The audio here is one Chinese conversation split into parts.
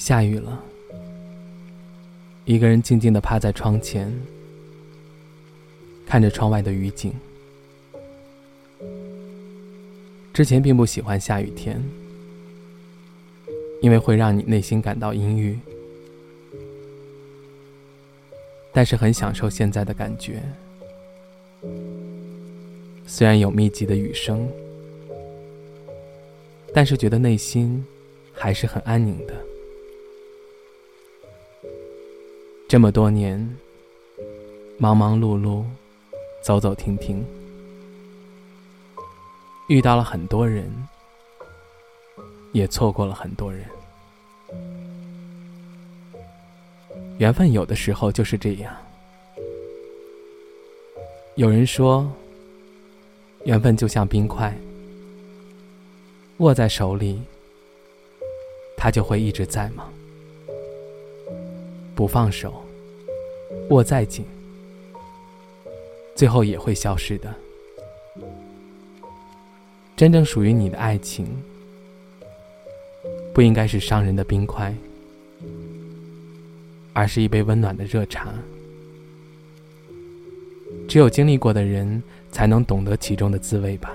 下雨了，一个人静静的趴在窗前，看着窗外的雨景。之前并不喜欢下雨天，因为会让你内心感到阴郁。但是很享受现在的感觉，虽然有密集的雨声，但是觉得内心还是很安宁的。这么多年，忙忙碌碌，走走停停，遇到了很多人，也错过了很多人。缘分有的时候就是这样。有人说，缘分就像冰块，握在手里，它就会一直在吗？不放手，握再紧，最后也会消失的。真正属于你的爱情，不应该是伤人的冰块。而是一杯温暖的热茶。只有经历过的人，才能懂得其中的滋味吧。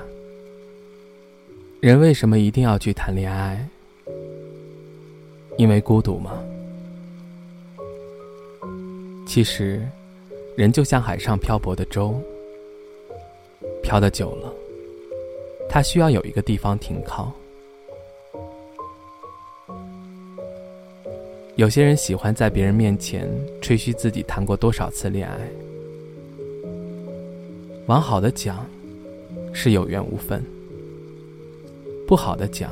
人为什么一定要去谈恋爱？因为孤独吗？其实，人就像海上漂泊的舟，漂得久了，它需要有一个地方停靠。有些人喜欢在别人面前吹嘘自己谈过多少次恋爱，往好的讲，是有缘无分；不好的讲，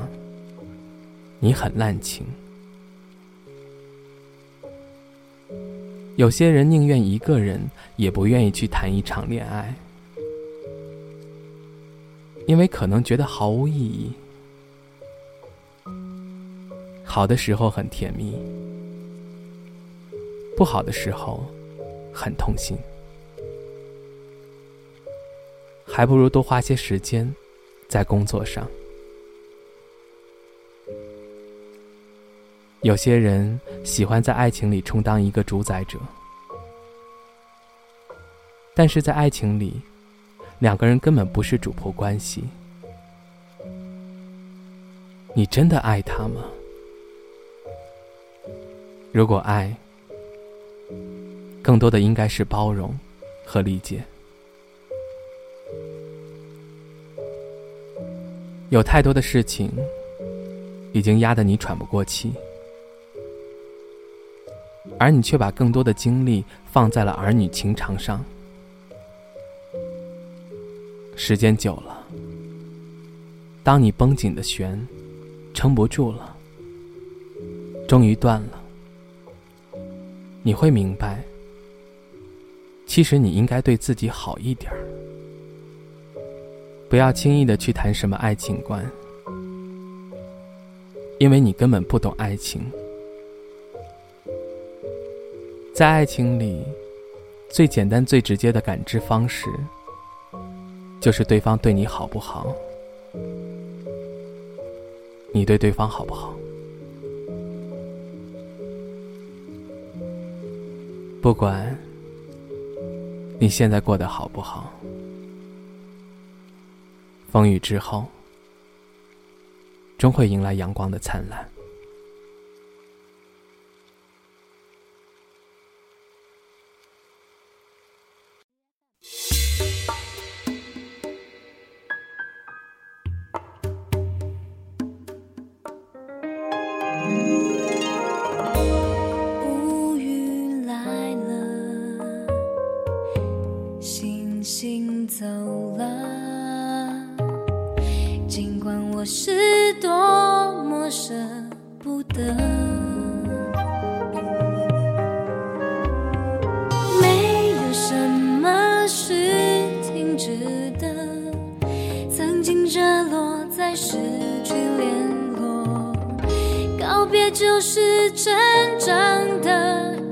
你很滥情。有些人宁愿一个人，也不愿意去谈一场恋爱，因为可能觉得毫无意义。好的时候很甜蜜。不好的时候，很痛心，还不如多花些时间在工作上。有些人喜欢在爱情里充当一个主宰者，但是在爱情里，两个人根本不是主仆关系。你真的爱他吗？如果爱，更多的应该是包容和理解。有太多的事情已经压得你喘不过气，而你却把更多的精力放在了儿女情长上。时间久了，当你绷紧的弦撑不住了，终于断了，你会明白。其实你应该对自己好一点儿，不要轻易的去谈什么爱情观，因为你根本不懂爱情。在爱情里，最简单、最直接的感知方式，就是对方对你好不好，你对对方好不好。不管。你现在过得好不好？风雨之后，终会迎来阳光的灿烂。多么舍不得，没有什么是停止的，曾经热络再失去联络，告别就是成长的。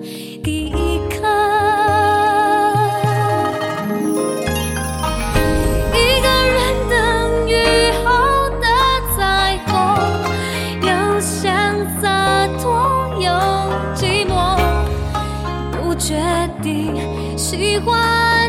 定喜欢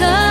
because